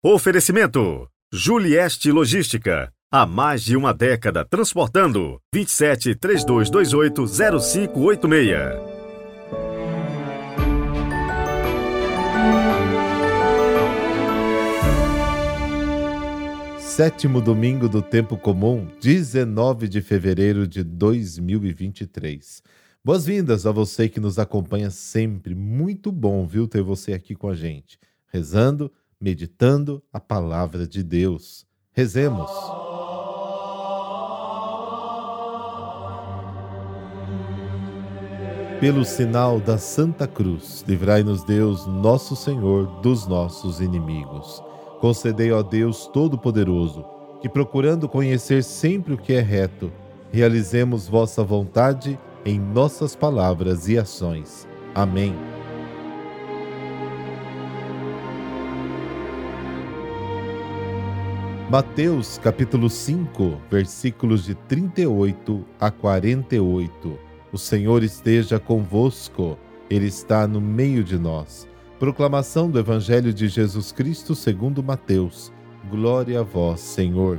Oferecimento: Julieste Logística. Há mais de uma década transportando. 27 3228 0586. Sétimo domingo do tempo comum, 19 de fevereiro de 2023. Boas-vindas a você que nos acompanha sempre. Muito bom, viu, ter você aqui com a gente, rezando meditando a palavra de Deus. Rezemos. Pelo sinal da Santa Cruz, livrai-nos Deus, nosso Senhor, dos nossos inimigos. Concedei, ó Deus Todo-Poderoso, que procurando conhecer sempre o que é reto, realizemos vossa vontade em nossas palavras e ações. Amém. Mateus capítulo 5, versículos de 38 a 48. O Senhor esteja convosco, Ele está no meio de nós. Proclamação do Evangelho de Jesus Cristo segundo Mateus. Glória a vós, Senhor.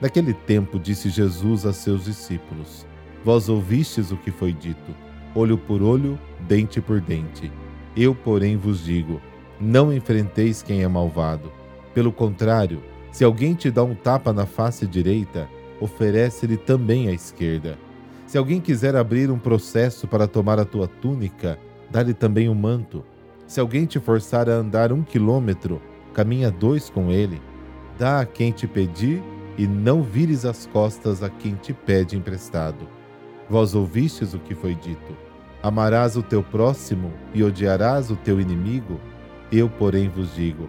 Naquele tempo disse Jesus a seus discípulos: Vós ouvistes o que foi dito, olho por olho, dente por dente. Eu, porém, vos digo: não enfrenteis quem é malvado. Pelo contrário, se alguém te dá um tapa na face direita, oferece-lhe também a esquerda. Se alguém quiser abrir um processo para tomar a tua túnica, dá-lhe também o um manto. Se alguém te forçar a andar um quilômetro, caminha dois com ele. Dá a quem te pedir e não vires as costas a quem te pede emprestado. Vós ouvistes o que foi dito: Amarás o teu próximo e odiarás o teu inimigo? Eu, porém, vos digo: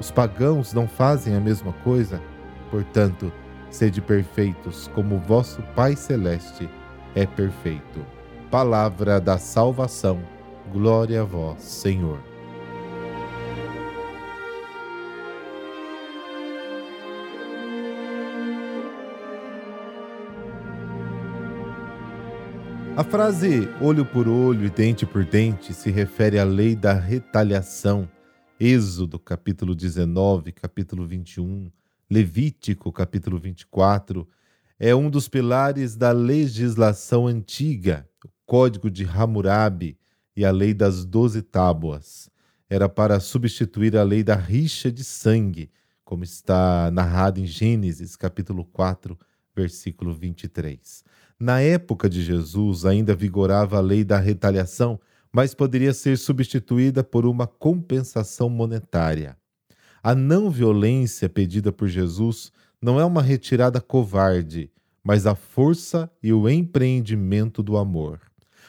Os pagãos não fazem a mesma coisa? Portanto, sede perfeitos, como vosso Pai Celeste é perfeito. Palavra da salvação. Glória a vós, Senhor. A frase olho por olho e dente por dente se refere à lei da retaliação. Êxodo, capítulo 19, capítulo 21, Levítico, capítulo 24, é um dos pilares da legislação antiga, o Código de Hammurabi e a Lei das Doze Tábuas. Era para substituir a lei da rixa de sangue, como está narrado em Gênesis, capítulo 4, versículo 23. Na época de Jesus ainda vigorava a lei da retaliação, mas poderia ser substituída por uma compensação monetária. A não violência pedida por Jesus não é uma retirada covarde, mas a força e o empreendimento do amor.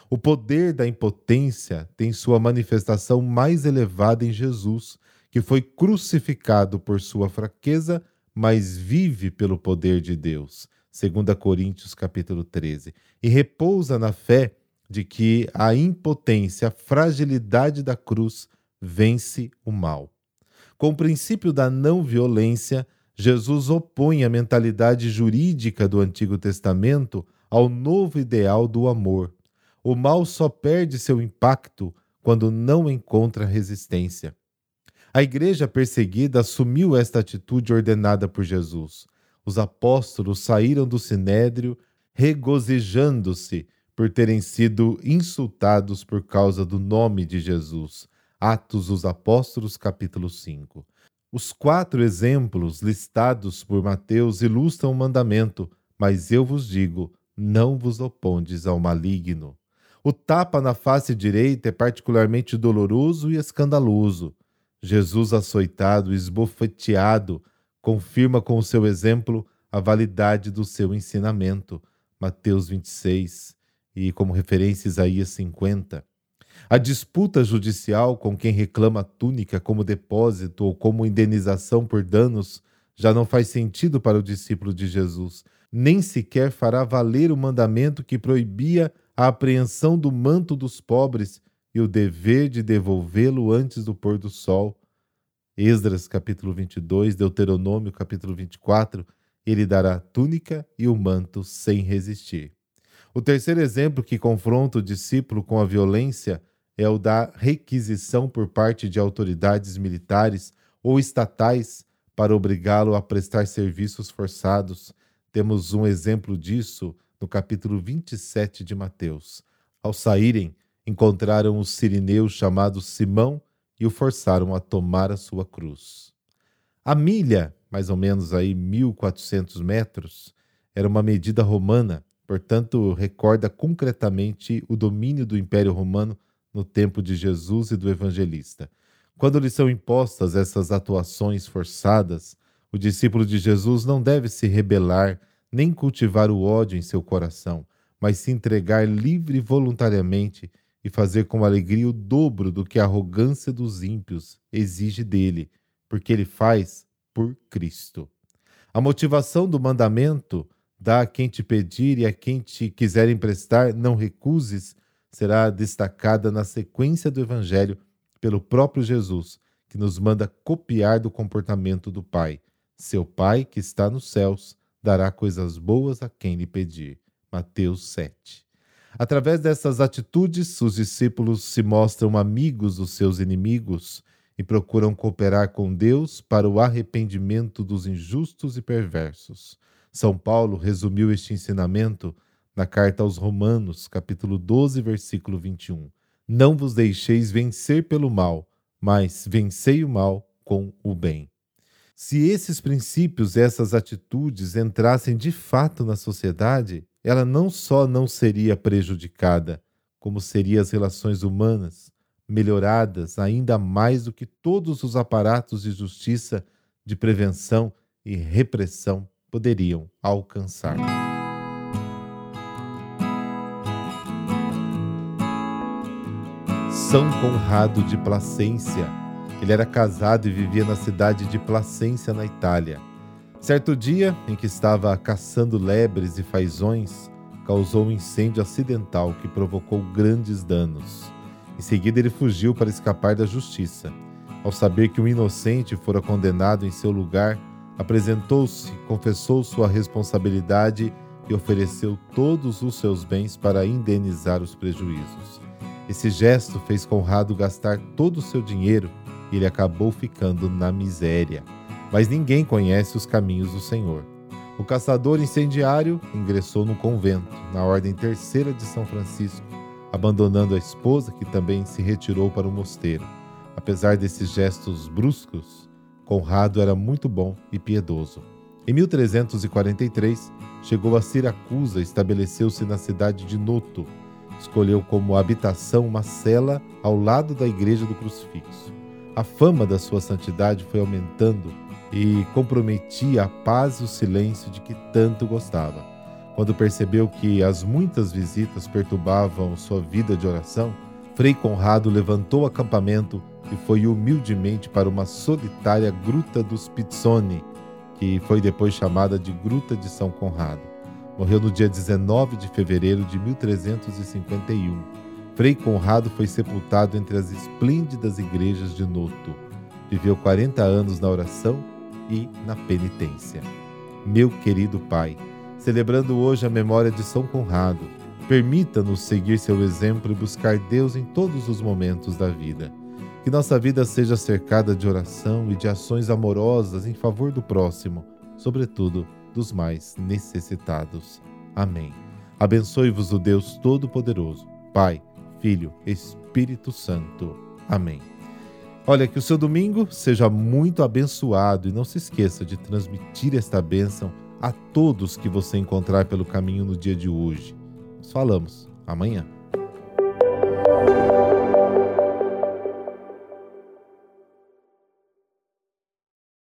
O poder da impotência tem sua manifestação mais elevada em Jesus, que foi crucificado por sua fraqueza, mas vive pelo poder de Deus. 2 Coríntios capítulo 13, e repousa na fé de que a impotência, a fragilidade da cruz vence o mal. Com o princípio da não violência, Jesus opõe a mentalidade jurídica do Antigo Testamento ao novo ideal do amor. O mal só perde seu impacto quando não encontra resistência. A igreja perseguida assumiu esta atitude ordenada por Jesus. Os apóstolos saíram do sinédrio regozijando-se por terem sido insultados por causa do nome de Jesus. Atos dos Apóstolos, capítulo 5. Os quatro exemplos listados por Mateus ilustram o mandamento, mas eu vos digo: não vos opondes ao maligno. O tapa na face direita é particularmente doloroso e escandaloso. Jesus, açoitado esbofeteado, confirma com o seu exemplo a validade do seu ensinamento. Mateus 26 e como referência Isaías 50. A disputa judicial com quem reclama a túnica como depósito ou como indenização por danos já não faz sentido para o discípulo de Jesus, nem sequer fará valer o mandamento que proibia a apreensão do manto dos pobres e o dever de devolvê-lo antes do pôr do sol. Esdras capítulo 22, Deuteronômio capítulo 24, ele dará a túnica e o manto sem resistir. O terceiro exemplo que confronta o discípulo com a violência é o da requisição por parte de autoridades militares ou estatais para obrigá-lo a prestar serviços forçados. Temos um exemplo disso no capítulo 27 de Mateus. Ao saírem, encontraram o sirineu chamado Simão e o forçaram a tomar a sua cruz. A milha, mais ou menos aí 1400 metros, era uma medida romana, portanto, recorda concretamente o domínio do Império Romano no tempo de Jesus e do evangelista. Quando lhe são impostas essas atuações forçadas, o discípulo de Jesus não deve se rebelar nem cultivar o ódio em seu coração, mas se entregar livre e voluntariamente e fazer com alegria o dobro do que a arrogância dos ímpios exige dele, porque ele faz por Cristo. A motivação do mandamento, dá a quem te pedir e a quem te quiser emprestar, não recuses, será destacada na sequência do Evangelho pelo próprio Jesus, que nos manda copiar do comportamento do Pai. Seu Pai, que está nos céus, dará coisas boas a quem lhe pedir. Mateus 7. Através dessas atitudes, os discípulos se mostram amigos dos seus inimigos e procuram cooperar com Deus para o arrependimento dos injustos e perversos. São Paulo resumiu este ensinamento na carta aos Romanos, capítulo 12, versículo 21. Não vos deixeis vencer pelo mal, mas vencei o mal com o bem. Se esses princípios, essas atitudes entrassem de fato na sociedade, ela não só não seria prejudicada, como seriam as relações humanas melhoradas ainda mais do que todos os aparatos de justiça, de prevenção e repressão poderiam alcançar. São Conrado de Placência. Ele era casado e vivia na cidade de Placência, na Itália. Certo dia, em que estava caçando lebres e fazões, causou um incêndio acidental que provocou grandes danos. Em seguida, ele fugiu para escapar da justiça. Ao saber que um inocente fora condenado em seu lugar, apresentou-se, confessou sua responsabilidade e ofereceu todos os seus bens para indenizar os prejuízos. Esse gesto fez Conrado gastar todo o seu dinheiro e ele acabou ficando na miséria. Mas ninguém conhece os caminhos do Senhor. O caçador incendiário ingressou no convento, na Ordem Terceira de São Francisco, abandonando a esposa, que também se retirou para o mosteiro. Apesar desses gestos bruscos, Conrado era muito bom e piedoso. Em 1343, chegou a Siracusa e estabeleceu-se na cidade de Noto, escolheu como habitação uma cela ao lado da Igreja do Crucifixo. A fama da sua santidade foi aumentando e comprometia a paz e o silêncio de que tanto gostava. Quando percebeu que as muitas visitas perturbavam sua vida de oração, Frei Conrado levantou o acampamento e foi humildemente para uma solitária Gruta dos Pizzoni, que foi depois chamada de Gruta de São Conrado. Morreu no dia 19 de fevereiro de 1351. Frei Conrado foi sepultado entre as esplêndidas igrejas de Noto. Viveu 40 anos na oração e na penitência. Meu querido Pai, celebrando hoje a memória de São Conrado, permita-nos seguir seu exemplo e buscar Deus em todos os momentos da vida. Que nossa vida seja cercada de oração e de ações amorosas em favor do próximo, sobretudo dos mais necessitados. Amém. Abençoe-vos o Deus Todo-Poderoso, Pai, Filho, Espírito Santo. Amém. Olha, que o seu domingo seja muito abençoado e não se esqueça de transmitir esta bênção a todos que você encontrar pelo caminho no dia de hoje. Nos falamos amanhã.